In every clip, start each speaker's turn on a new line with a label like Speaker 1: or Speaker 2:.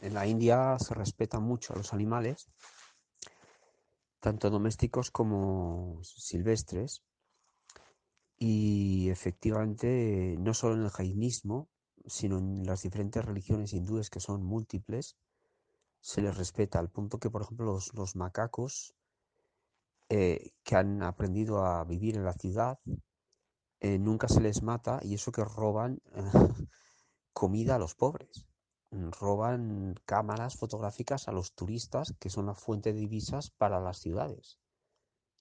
Speaker 1: en la India se respeta mucho a los animales, tanto domésticos como silvestres. Y efectivamente, no solo en el jainismo, sino en las diferentes religiones hindúes que son múltiples, se les respeta, al punto que, por ejemplo, los, macacos eh, que han aprendido a vivir en la ciudad, eh, nunca se les mata y eso que roban comida a los pobres. Roban cámaras fotográficas a los turistas, que son la fuente de divisas para las ciudades.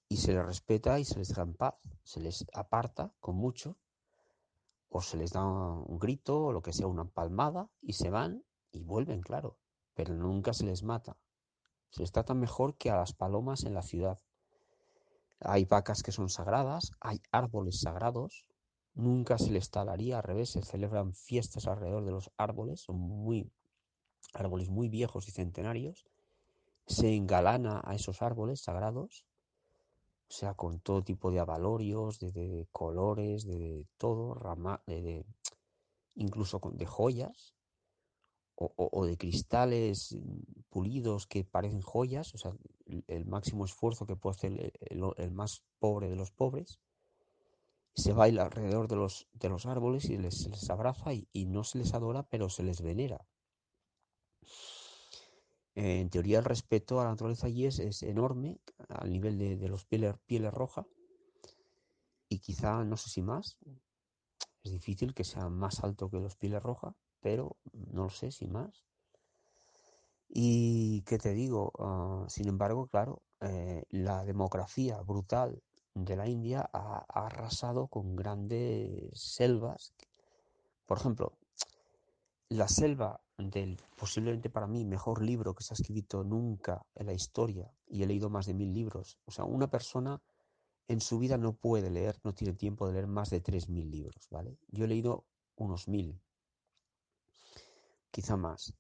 Speaker 1: Y se les respeta y se les da en paz. Se les aparta con mucho, o se les da un grito, o lo que sea, una palmada, y se van y vuelven, claro. Pero nunca se les mata. Se les trata mejor que a las palomas en la ciudad. Hay vacas que son sagradas, hay árboles sagrados, nunca se les talaría, al revés, se celebran fiestas alrededor de los árboles, son muy árboles muy viejos y centenarios, se engalana a esos árboles sagrados, o sea, con todo tipo de avalorios, de, colores, de, todo, rama, incluso de joyas, o, de cristales pulidos que parecen joyas, o sea, el, máximo esfuerzo que puede hacer el, más pobre de los pobres, se baila alrededor de los, de los árboles y les, les abraza y, no se les adora, pero se les venera. en teoría el respeto a la naturaleza allí es, enorme, al nivel de, los pieles, pieles rojas, y quizá, no sé si más, es difícil que sea más alto que los pieles rojas, pero no lo sé si más. Y qué te digo, ah, sin embargo, claro, eh, la democracia brutal de la India ha, arrasado con grandes selvas. Por ejemplo, la selva del posiblemente para mí mejor libro que se ha escrito nunca en la historia, y he leído más de mil libros. O sea, una persona en su vida no puede leer, no tiene tiempo de leer más de tres mil libros, ¿vale? Yo he leído unos mil, quizá más.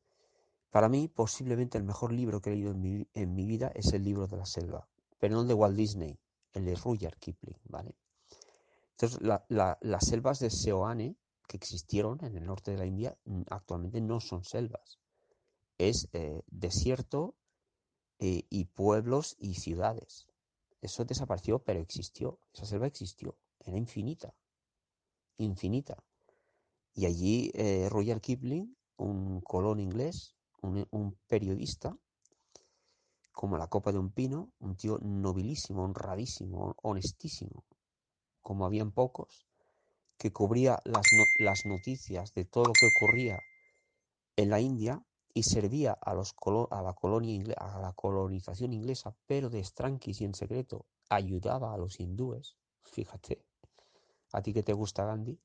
Speaker 1: Para mí, posiblemente el mejor libro que he leído en mi, en mi vida es el libro de la selva, pero no el de Walt Disney, el de Rudyard Kipling, ¿vale? Entonces, las selvas de Seoane que existieron en el norte de la India mm, actualmente no son selvas. Es eh, desierto eh, y pueblos y ciudades. Eso desapareció, pero existió. Esa selva existió. Era infinita. Infinita. Y allí eh, Kipling, un colón inglés, un periodista, como la copa de un pino, un tío nobilísimo, honradísimo, honestísimo, como habían pocos, que cubría las, las noticias de todo lo que ocurría en la India y servía a, los a, la colonia a la colonización inglesa, pero de estranquis y en secreto ayudaba a los hindúes, fíjate, a ti que te gusta Gandhi,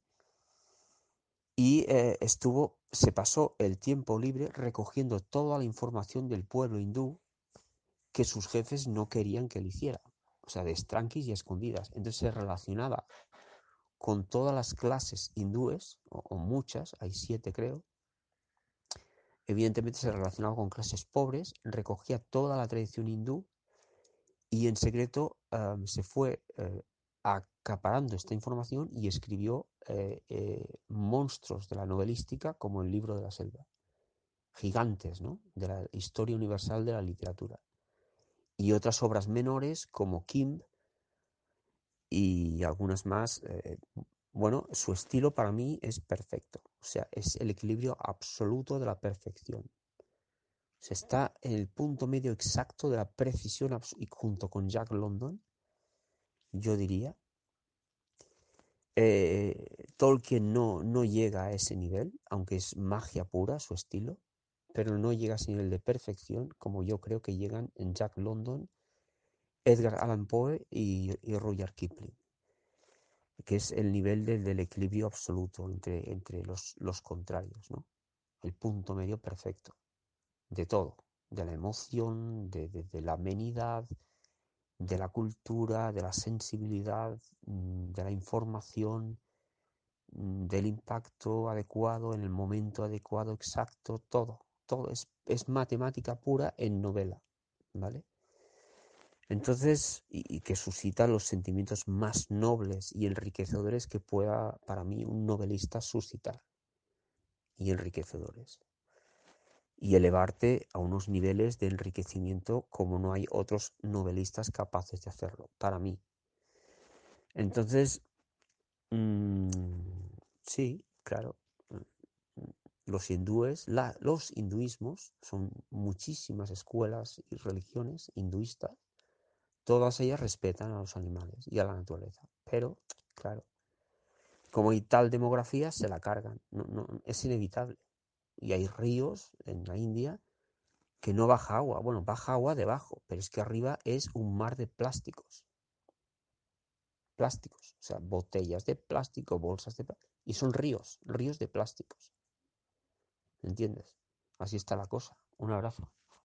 Speaker 1: y eh, estuvo, se pasó el tiempo libre recogiendo toda la información del pueblo hindú que sus jefes no querían que él hiciera. O sea, de estranquis y escondidas. Entonces se relacionaba con todas las clases hindúes, o, muchas, hay siete creo. Evidentemente se relacionaba con clases pobres, recogía toda la tradición hindú y en secreto se fue eh, acaparando esta información y escribió eh, eh, monstruos de la novelística como el libro de la selva. Gigantes, ¿no? De la historia universal de la literatura y otras obras menores como Kim y algunas más. Eh, bueno, su estilo para mí es perfecto, o sea, es el equilibrio absoluto de la perfección. Se está en el punto medio exacto de la precisión y junto con Jack London, yo diría. Eh, Tolkien no, no llega a ese nivel, aunque es magia pura su estilo pero no llega a ese nivel de perfección como yo creo que llegan en Jack London, Edgar Allan Poe y, y Rudyard Kipling, que es el nivel del, equilibrio absoluto entre, entre los, los contrarios, ¿no? el punto medio perfecto de todo, de la emoción, de, de la amenidad, de la cultura, de la sensibilidad, mm, de la información, mm, del impacto adecuado en el momento adecuado, exacto, todo todo es, matemática pura en novela, ¿vale? Entonces, y, que suscita los sentimientos más nobles y enriquecedores que pueda para mí un novelista suscitar. Y enriquecedores. y elevarte a unos niveles de enriquecimiento como no hay otros novelistas capaces de hacerlo, para mí. Entonces, mm, sí, claro, los hindúes, los hinduismos son muchísimas escuelas y religiones hinduistas, todas ellas respetan a los animales y a la naturaleza, pero, claro, como hay tal demografía, se la cargan, es inevitable. Y hay ríos en la India que no baja agua, bueno, baja agua debajo, pero es que arriba es un mar de plásticos. Plásticos, o sea, botellas de plástico, bolsas de plástico, y son ríos, ríos de plásticos. ¿Entiendes? Así está la cosa. Un abrazo.